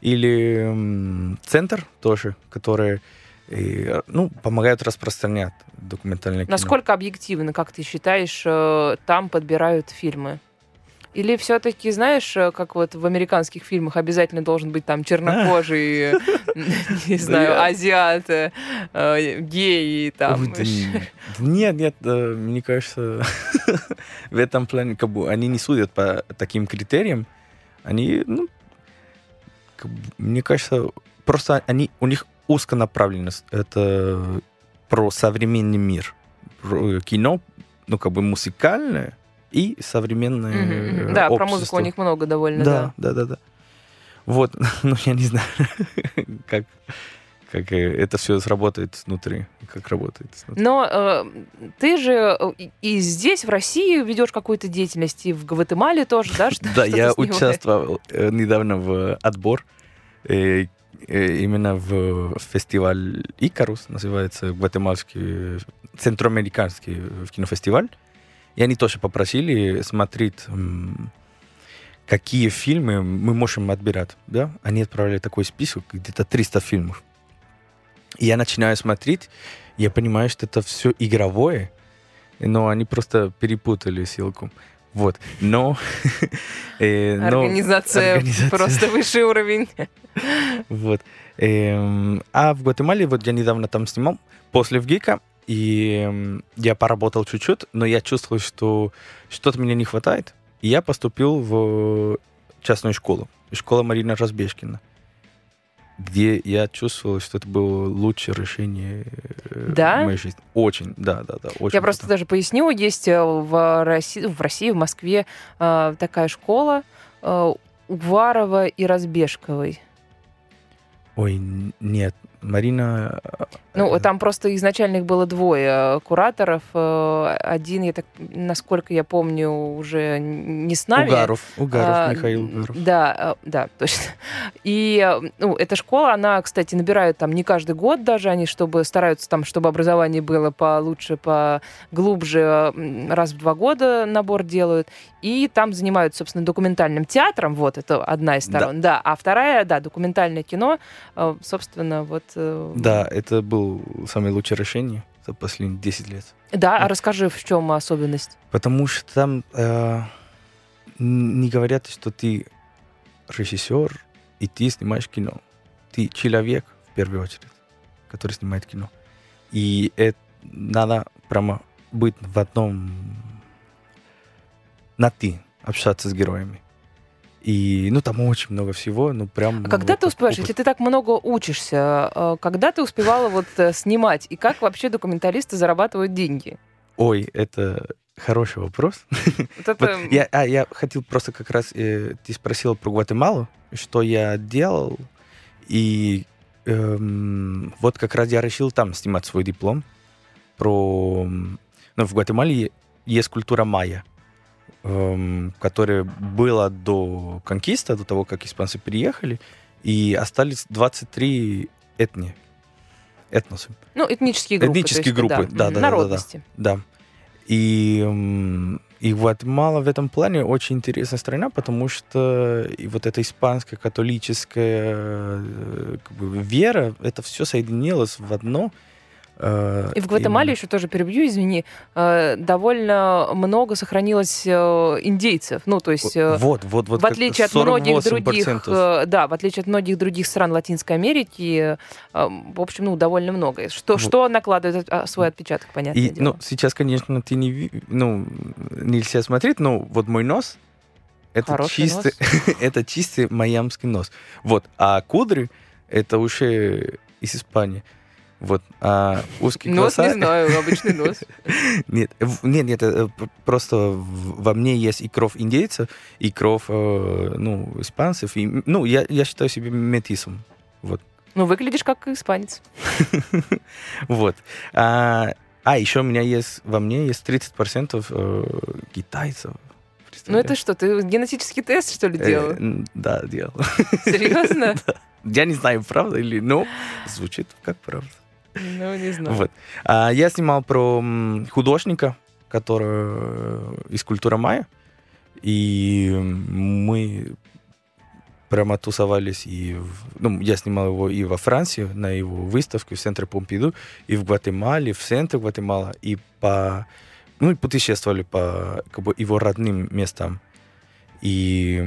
или м, Центр тоже, которые и, ну, помогают распространять документальное кино. Насколько объективно, как ты считаешь, э, там подбирают фильмы? Или все-таки, знаешь, э, как вот в американских фильмах обязательно должен быть там чернокожий, не знаю, азиат, э, гей, там. Нет, нет, мне кажется, в этом плане как бы они не судят по таким критериям. Они, ну, мне кажется, просто они, у них узконаправленность. Это про современный мир. Про кино, ну, как бы музыкальное, и современное mm-hmm. Да, общество. про музыку у них много довольно. Да, да, да, да. Вот, ну я не знаю, как, как это все сработает внутри, как работает. Внутри. Но э, ты же э, и здесь, в России, ведешь какую-то деятельность, и в Гватемале тоже, да? Что, да, я участвовал э, недавно в отбор именно в фестиваль Икарус, называется гватемальский, центроамериканский кинофестиваль. И они тоже попросили смотреть, какие фильмы мы можем отбирать. Да? Они отправили такой список, где-то 300 фильмов. И я начинаю смотреть, я понимаю, что это все игровое, но они просто перепутали ссылку. Вот, но... э, организация, организация просто высший уровень. вот. Э, а в Гватемале, вот я недавно там снимал, после ВГИКа, и я поработал чуть-чуть, но я чувствовал, что что-то мне не хватает. И я поступил в частную школу. Школа Марина Разбежкина где я чувствовал, что это было лучшее решение э, да? моей жизни. Очень, да, да, да. Очень я просто даже поясню, есть э, в России, в России, в Москве э, такая школа Уварова и Разбежковой. Ой, нет, Марина... Э, ну, там просто изначально их было двое кураторов. Э, один, я так, насколько я помню, уже не с нами. Угаров, Угаров, а, Михаил Угаров. Да, э, да, точно. И ну, эта школа, она, кстати, набирает там не каждый год даже, они чтобы стараются там, чтобы образование было получше, поглубже, раз в два года набор делают. И там занимаются, собственно, документальным театром, вот, это одна из сторон, да. да. А вторая, да, документальное кино, собственно, вот Э, да, это был самое лучшее решение за последние 10 лет. Да, а расскажи, в чем особенность? Потому что там э, не говорят, что ты режиссер, и ты снимаешь кино. Ты человек, в первую очередь, который снимает кино. И это надо прямо быть в одном на ты, общаться с героями. И, ну, там очень много всего, ну, прям... А когда вот ты успеваешь, опыт. если ты так много учишься, э, когда ты успевала вот э, снимать, и как вообще документалисты зарабатывают деньги? Ой, это хороший вопрос. Вот это... вот я, а, я хотел просто как раз... Э, ты спросил про Гватемалу, что я делал, и эм, вот как раз я решил там снимать свой диплом про... Ну, в Гватемале есть культура майя эм, которое было до конкиста, до того, как испанцы приехали, и остались 23 этни, этносы. Ну, этнические группы. Этнические есть, группы, да, да, да, Народности. Да, да. И, эм, и Гватемала в этом плане очень интересная страна, потому что и вот эта испанская католическая э, как бы, вера, это все соединилось в одно и в Гватемале именно. еще тоже перебью, извини, э, довольно много сохранилось э, индейцев. Ну, то есть вот, вот, вот, в отличие от многих других, да, в отличие от многих других стран Латинской Америки, в общем, ну, довольно много. Что, вот. что накладывает свой отпечаток, понятно. И, дело. Ну, сейчас, конечно, ты не, ну, нельзя смотреть, но вот мой нос, это Хороший чистый, это чистый майамский нос. Вот, а кудри это уже из Испании. Вот, а узкий нос, глаза... не знаю, обычный нос. Нет, нет, нет, э, просто во мне есть и кровь индейца, и кровь, э, ну, испанцев. И, ну, я, я считаю себя метисом. Вот. Ну, выглядишь как испанец. вот. А, а еще у меня есть, во мне есть 30% э, китайцев. Ну это что, ты генетический тест, что ли, делал? да, делал. Серьезно? Я не знаю, правда или... Ну, звучит как правда. Ну, не знаю. Вот. А, я снимал про художника, который э, из культуры майя. И мы прямо тусовались и... Ну, я снимал его и во Франции, на его выставке в центре Помпиду, и в Гватемале, в центре Гватемала, и по... Ну, и путешествовали по как бы, его родным местам. И,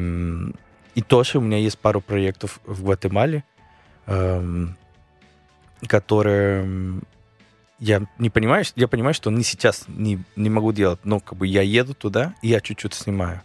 и тоже у меня есть пару проектов в Гватемале. Эм, которые я не понимаю, я понимаю, что не сейчас не, не могу делать, но как бы я еду туда, и я чуть-чуть снимаю.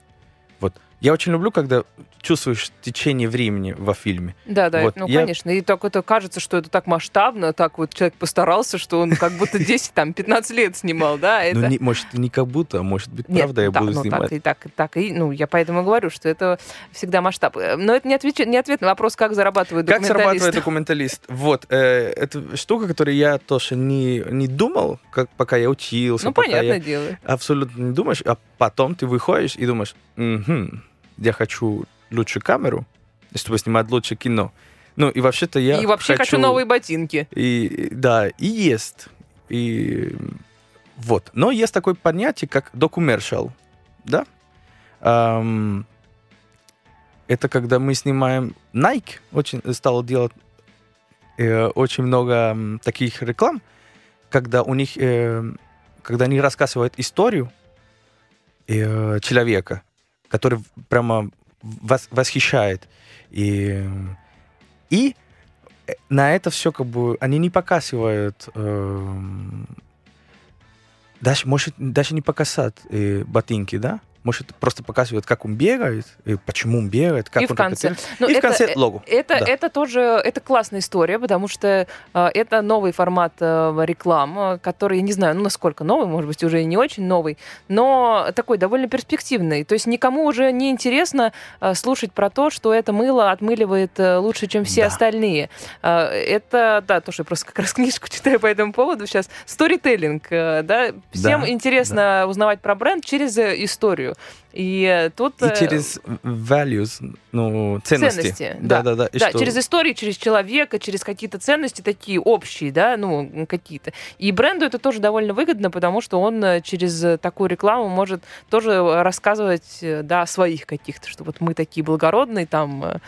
Вот я очень люблю, когда чувствуешь течение времени во фильме. Да, да, вот, ну, я... конечно. И так это кажется, что это так масштабно, так вот человек постарался, что он как будто 10, там, 15 лет снимал, да? Ну, это... Ну, не, может, не как будто, а может быть, Нет, правда, я да, буду ну, снимать. Так, и так, так, и, ну, я поэтому говорю, что это всегда масштаб. Но это не, отвеч... не ответ на вопрос, как зарабатывает как документалист. Как зарабатывает документалист? Вот, э, это штука, которую я тоже не, не думал, как, пока я учился. Ну, понятное я дело. Абсолютно не думаешь, а потом ты выходишь и думаешь, угу, я хочу лучшую камеру, чтобы снимать лучше кино. Ну, и вообще-то я И вообще хочу, хочу новые ботинки. И, да, и есть. И вот. Но есть такое понятие, как докумершал. Да? Um, это когда мы снимаем... Nike очень стал делать э, очень много э, таких реклам, когда у них... Э, когда они рассказывают историю э, человека, который прямо вас, восхищает. И, и на это все как бы они не показывают э, даже может даже не показать э, ботинки, да? Может, просто показывает, как он бегает, и почему он бегает, как и он в конце. Ну, и это, в конце логу. Это, да. это тоже это классная история, потому что э, это новый формат э, реклам, который, я не знаю, ну, насколько новый, может быть, уже и не очень новый, но такой довольно перспективный. То есть никому уже не интересно э, слушать про то, что это мыло отмыливает э, лучше, чем все да. остальные. Э, это, да, то, что я просто как раз книжку читаю по этому поводу сейчас. Сторителлинг, э, да, всем да, интересно да. узнавать про бренд через э, историю историю. И тут... И э, через values, ну, ценности. Ценности, да. Да, да, да. да что... через историю, через человека, через какие-то ценности такие общие, да, ну, какие-то. И бренду это тоже довольно выгодно, потому что он э, через такую рекламу может тоже рассказывать, э, да, о своих каких-то, что вот мы такие благородные, там,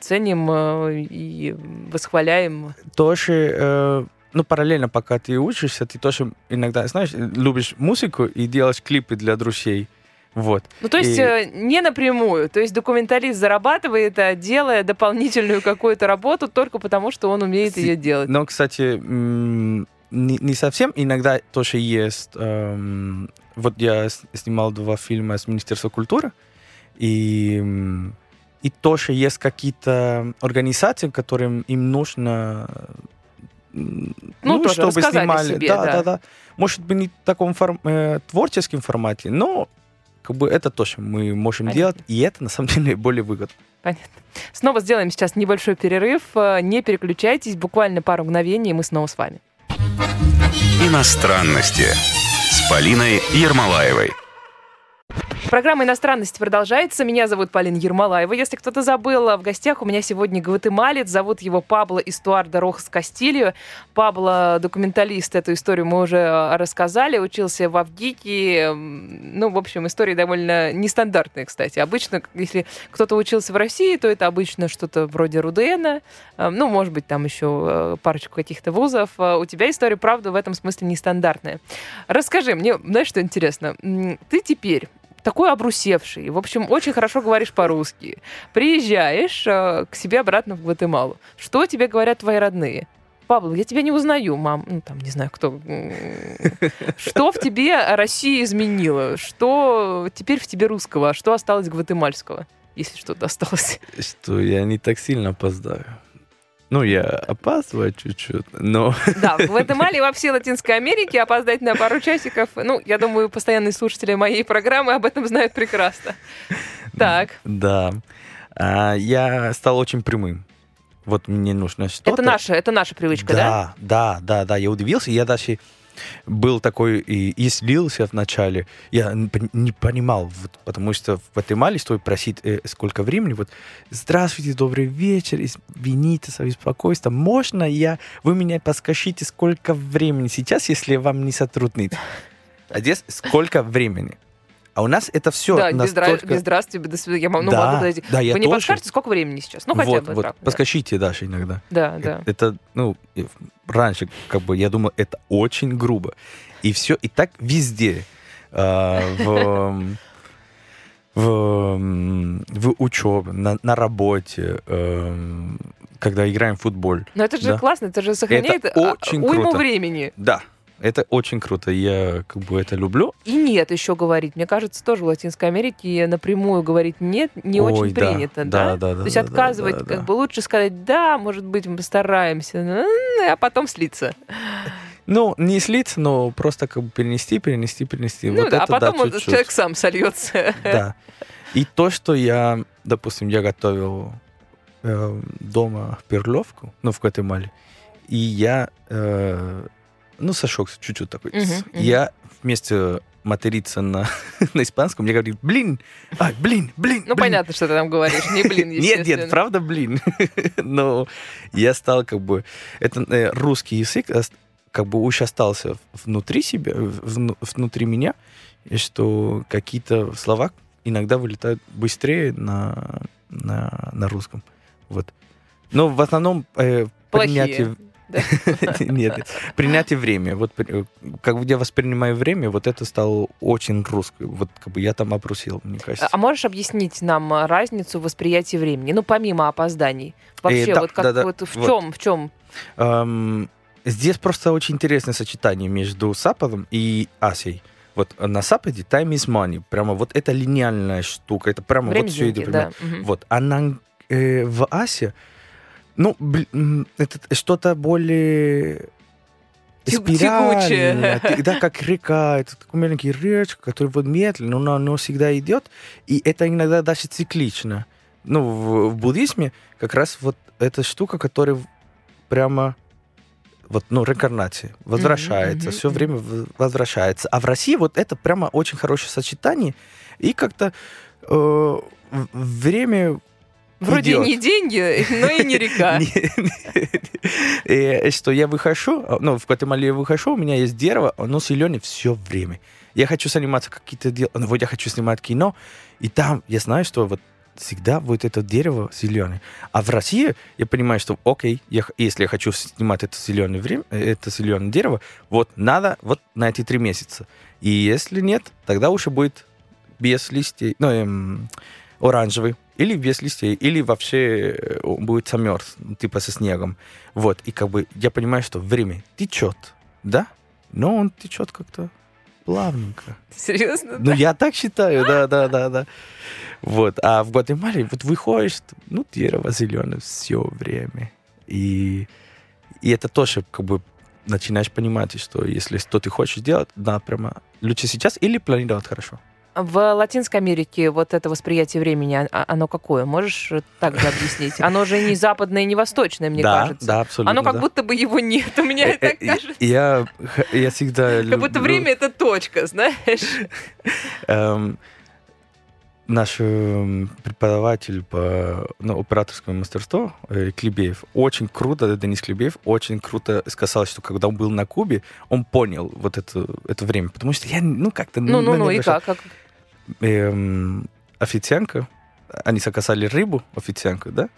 ценим и восхваляем. Тоже э ну, параллельно, пока ты учишься, ты тоже иногда, знаешь, любишь музыку и делаешь клипы для друзей. Вот. Ну, то есть и... Э, не напрямую. То есть документалист зарабатывает, а делая дополнительную какую-то работу только потому, что он умеет ее делать. Но, кстати, не, не совсем. Иногда тоже есть... Эм, вот я снимал два фильма с Министерства культуры, и, и тоже есть какие-то организации, которым им нужно ну, ну тоже чтобы снимали. Себе, да, да, да, да. Может быть, не в таком форм, э, творческом формате, но как бы это то, что мы можем Понятно. делать, и это на самом деле более выгодно. Понятно. Снова сделаем сейчас небольшой перерыв. Э, не переключайтесь, буквально пару мгновений, и мы снова с вами. Иностранности с Полиной Ермолаевой. Программа «Иностранности» продолжается. Меня зовут Полина Ермолаева. Если кто-то забыл, в гостях у меня сегодня гватемалец. Зовут его Пабло Истуардо Рохас Кастильо. Пабло, документалист, эту историю мы уже э, рассказали. Учился в Авгике. Ну, в общем, история довольно нестандартная, кстати. Обычно, если кто-то учился в России, то это обычно что-то вроде Рудена. Э, ну, может быть, там еще э, парочку каких-то вузов. У тебя история, правда, в этом смысле нестандартная. Расскажи мне, знаешь, что интересно? Ты теперь такой обрусевший, в общем, очень хорошо говоришь по-русски. Приезжаешь э, к себе обратно в Гватемалу. Что тебе говорят твои родные? Павел, я тебя не узнаю, мам. Ну, там, не знаю, кто. Что в тебе Россия изменила? Что теперь в тебе русского, а что осталось гватемальского? Если что-то осталось. Что я не так сильно опоздаю. Ну, я опаздываю чуть-чуть, но... Да, в Гватемале и во всей Латинской Америке опоздать на пару часиков, ну, я думаю, постоянные слушатели моей программы об этом знают прекрасно. Так. Да. А, я стал очень прямым. Вот мне нужно что-то... Это наша, это наша привычка, да? Да, да, да, да. Я удивился, я даже был такой и, и слился вначале. Я не понимал, вот, потому что в Гватемале стоит просить э, сколько времени. Вот, здравствуйте, добрый вечер, извините за беспокойство. Можно я, вы меня подскажите, сколько времени сейчас, если вам не сотруднит? А здесь сколько времени? А у нас это все да, настолько... без здравствуйте, без до свидания. Я ну, да, могу подойти. Да, я Вы не тоже. подскажете, сколько времени сейчас? Ну, хотя вот, бы. Вот, да. подскажите даже иногда. Да, да. Это, это, ну, раньше, как бы, я думал, это очень грубо. И все, и так везде. Э, в, в, в учебе, на, на работе, э, когда играем в футбол. Но это же да? классно, это же сохраняет это очень уйму круто. времени. Да, это очень круто, я как бы это люблю. И нет еще говорить. Мне кажется, тоже в Латинской Америке напрямую говорить нет не Ой, очень да, принято, да? да? Да, да, То есть да, отказывать, да, да, как да. бы лучше сказать, да, может быть, мы постараемся, а потом слиться. Ну, не слиться, но просто как бы перенести, перенести, перенести. Ну вот да, а это, потом да, он- чуть-чуть. человек сам сольется. Да. И то, что я, допустим, я готовил э, дома перловку, ну, в Гватемале, и я, э, ну, сошелся чуть-чуть такой. Мгм, мгм. Я вместе материться на, на испанском, я говорю, блин, ай, блин, блин, Ну, блин». понятно, что ты там говоришь, не блин, Нет, нет, правда, блин. Но я стал как бы... Это э, русский язык ост- как бы уж остался внутри себя, вну- внутри меня, и что какие-то слова иногда вылетают быстрее на, на, на русском. Вот. Но в основном э, Плохие. принятие... Нет, принятие времени. Вот при- как я воспринимаю время, вот это стало очень русское. Вот как бы я там обрусил, мне кажется. А можешь объяснить нам а, разницу восприятия времени? Ну, помимо опозданий. Вообще, Э, вот как в чем, в чем? Здесь просто очень интересное сочетание между Западом и Азией. Вот на Западе time is money. Прямо вот это линейная штука. Это прямо Время вот все идет. да. Вот. А на, э, в Азии, ну, бл- м, это что-то более спиральное, да, как река, это такой маленький речка, который вот медленно, но оно всегда идет, и это иногда даже циклично. Ну, в, в буддизме как раз вот эта штука, которая прямо вот, ну, реинкарнация, возвращается, мгм, все время возвращается. А в России вот это прямо очень хорошее сочетание, и как-то э, время Вроде идет. не деньги, но и не река. Что я выхожу, ну, в Гватемале я выхожу, у меня есть дерево, оно зеленое все время. Я хочу заниматься какие-то дела, ну, вот я хочу снимать кино, и там я знаю, что вот всегда будет это дерево зеленое. А в России я понимаю, что окей, я если я хочу снимать это зеленое время, это зеленое дерево, вот надо вот на эти три месяца. И если нет, тогда уже будет без листей, ну, эм, оранжевый, или без листей, или вообще э, он будет замерз, типа со снегом. Вот, и как бы я понимаю, что время течет, да, но он течет как-то плавненько. Серьезно? Ну, я так считаю, да, да, да, да. Вот, а в Гватемале вот выходишь, ну, дерево зеленое все время. И, и это тоже как бы начинаешь понимать, что если что ты хочешь делать, да, прямо лучше сейчас или планировать хорошо. В Латинской Америке вот это восприятие времени, а- а- оно какое? Можешь э, так же объяснить? Оно же не западное, не восточное, мне да, кажется. да, абсолютно. Оно как да. будто бы его нет. У меня Э, так э, кажется. Я, я всегда Как будто люблю- время это точка, знаешь? Эм, наш э, преподаватель по ну, операторскому мастерству э, Клебеев очень круто, Денис Клебеев очень круто сказал, что когда он был на Кубе, он понял вот это, это время, потому что я, ну, как-то... Ну, ну, ну, и как? как? Эм, официантка, они заказали рыбу, официантку, да?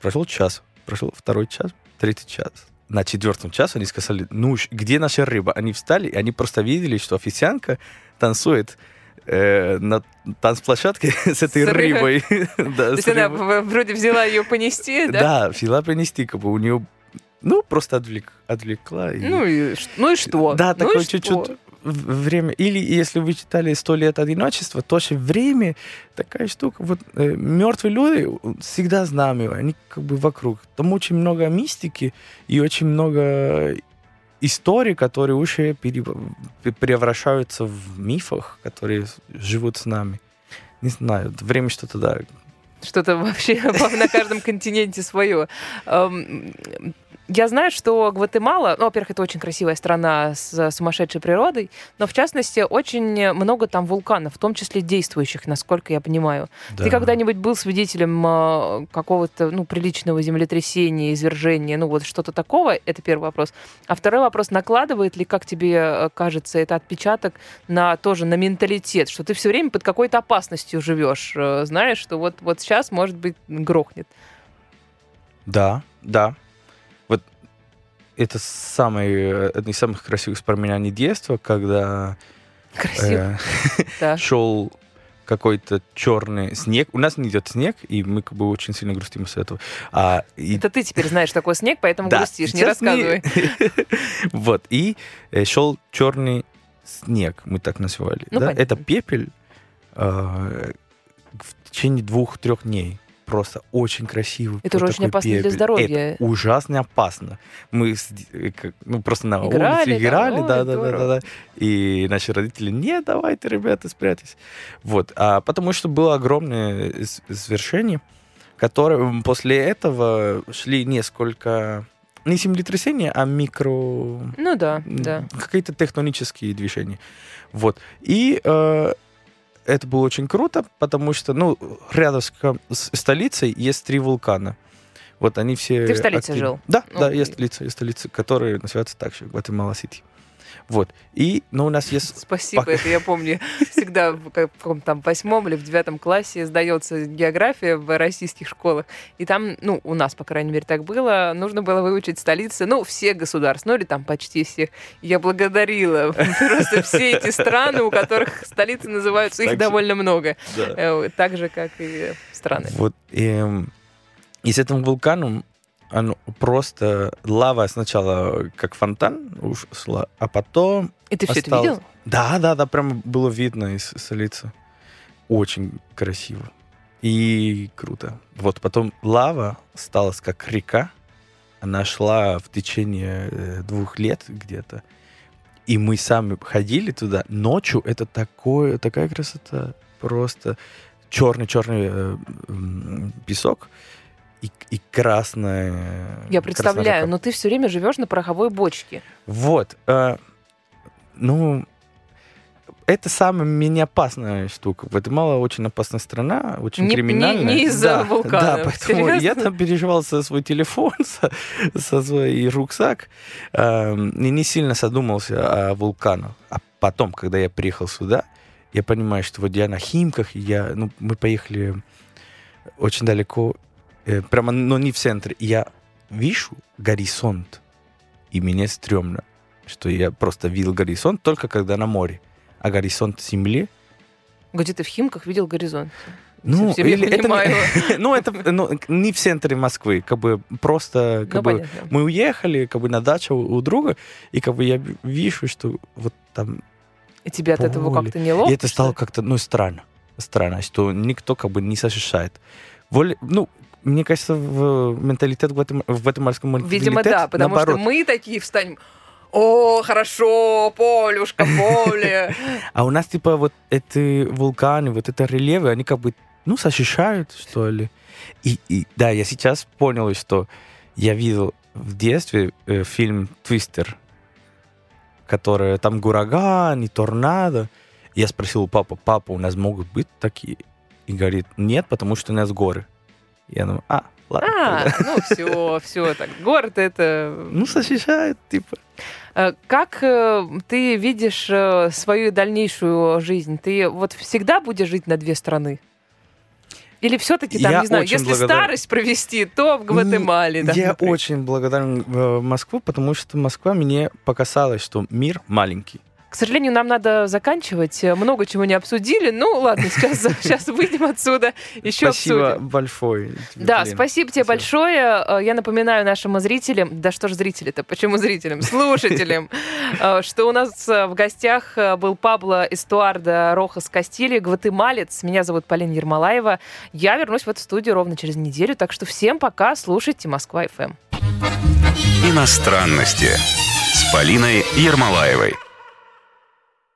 Прошел час, прошел второй час, третий час. На четвертом часу они сказали, ну, где наша рыба? Они встали, и они просто видели, что официантка танцует э, на танцплощадке с этой с рыбой. да, То есть она вроде взяла ее понести, да? Да, взяла понести, как бы у нее ну, просто отвлек, отвлекла. И... Ну, и, ну и что? Да, ну такое чуть-чуть время. Или если вы читали «Сто лет одиночества», тоже время такая штука. Вот э, мертвые люди всегда с нами, они как бы вокруг. Там очень много мистики и очень много истории, которые уже пере, превращаются в мифах, которые живут с нами. Не знаю, время что-то, да. Что-то вообще на каждом континенте свое. Я знаю, что Гватемала, ну, во-первых, это очень красивая страна с сумасшедшей природой, но, в частности, очень много там вулканов, в том числе действующих, насколько я понимаю. Да. Ты когда-нибудь был свидетелем э, какого-то, ну, приличного землетрясения, извержения, ну, вот что-то такого? Это первый вопрос. А второй вопрос, накладывает ли, как тебе э, кажется, это отпечаток на тоже на менталитет, что ты все время под какой-то опасностью живешь, э, знаешь, что вот, вот сейчас, может быть, грохнет? Да, да, это самый, одни из самых красивых воспоминаний детства, когда. Э, шел какой-то черный снег. У нас не идет снег, и мы как бы очень сильно грустим с этого. А, и... Это ты теперь знаешь такой снег, поэтому да, грустишь, не рассказывай. вот, и э, шел черный снег, мы так называли. Ну, да? Это пепель э, в течение двух-трех дней просто очень красиво. Это уже очень опасно пепель. для здоровья. Это ужасно опасно. Мы э, ну, просто на играли, улице играли, да, да, да, да, да. И наши родители, нет, давайте, ребята, спрятайтесь. Вот. А потому что было огромное свершение, которое после этого шли несколько не землетрясения, а микро... Ну да, да. Какие-то тектонические движения. Вот. И э, это было очень круто, потому что, ну, рядом с, с столицей есть три вулкана. Вот они все... Ты в столице активны. жил? Да, ну, да, есть столица, есть столица, которая называется так же, Гватемала-Сити. Вот. И, ну, у нас есть... Спасибо, это я помню. Всегда в каком-то там восьмом или в девятом классе сдается география в российских школах. И там, ну, у нас, по крайней мере, так было, нужно было выучить столицы, ну, все государства, ну, или там почти всех. Я благодарила просто все эти страны, у которых столицы называются, их довольно много. Э, так же, как и страны. Вот. Эм, и с этим вулканом оно просто лава сначала как фонтан ушла, а потом... И ты осталось... все это видел? Да, да, да, прям было видно из столицы. Очень красиво. И круто. Вот потом лава стала как река. Она шла в течение э, двух лет где-то. И мы сами ходили туда. Ночью это такое, такая красота. Просто черный-черный э, песок и, и красная. Я представляю, но ты все время живешь на пороховой бочке. Вот. Э, ну, это самая менее опасная штука. Гватемала очень опасная страна, очень не, криминальная. Не, не из-за да, вулкана. Да, поэтому Серьезно? я там переживал за свой телефон, со, со свой рюкзак, э, и не сильно задумался о вулканах. А потом, когда я приехал сюда, я понимаю, что вот я на Химках, я, ну, мы поехали очень далеко, прямо, но не в центре. Я вижу горизонт, и мне стрёмно, что я просто видел горизонт только когда на море. А горизонт Земли... Где ты в Химках видел горизонт? Ну, или это, ну, это ну, не в центре Москвы, как бы просто как ну, бы, мы уехали как бы на дачу у, у друга, и как бы я вижу, что вот там И тебе от этого как-то неловко? И это стало как-то, ну, странно. Странно, что никто как бы не ощущает. Воле, ну, мне кажется, в менталитет в этом, морском менталитет Видимо, да, потому наоборот. что мы такие встанем, о, хорошо, полюшка, поле. А у нас, типа, вот эти вулканы, вот это рельефы, они как бы, ну, ощущают, что ли. И, и да, я сейчас понял, что я видел в детстве э, фильм «Твистер», который там ураган и торнадо. Я спросил у папы, папа, у нас могут быть такие? И говорит, нет, потому что у нас горы. Я думаю, а, ладно. А, ну все, все, так, город это... Ну, защищает, типа. Э, как э, ты видишь э, свою дальнейшую жизнь? Ты вот всегда будешь жить на две страны? Или все-таки там, я не знаю, если благодарен... старость провести, то в Гватемале. Да, я например. очень благодарен Москву, потому что Москва мне показала, что мир маленький. К сожалению, нам надо заканчивать. Много чего не обсудили. Ну, ладно, сейчас, сейчас выйдем отсюда. Еще спасибо обсудим. большое. Да, блин. спасибо тебе спасибо. большое. Э, я напоминаю нашим зрителям, да что ж зрители-то, почему зрителям? Слушателям, э, что у нас э, в гостях был Пабло Эстуардо Рохас Кастили, гватемалец. Меня зовут Полина Ермолаева. Я вернусь в эту студию ровно через неделю, так что всем пока, слушайте Москва-ФМ. Иностранности с Полиной Ермолаевой.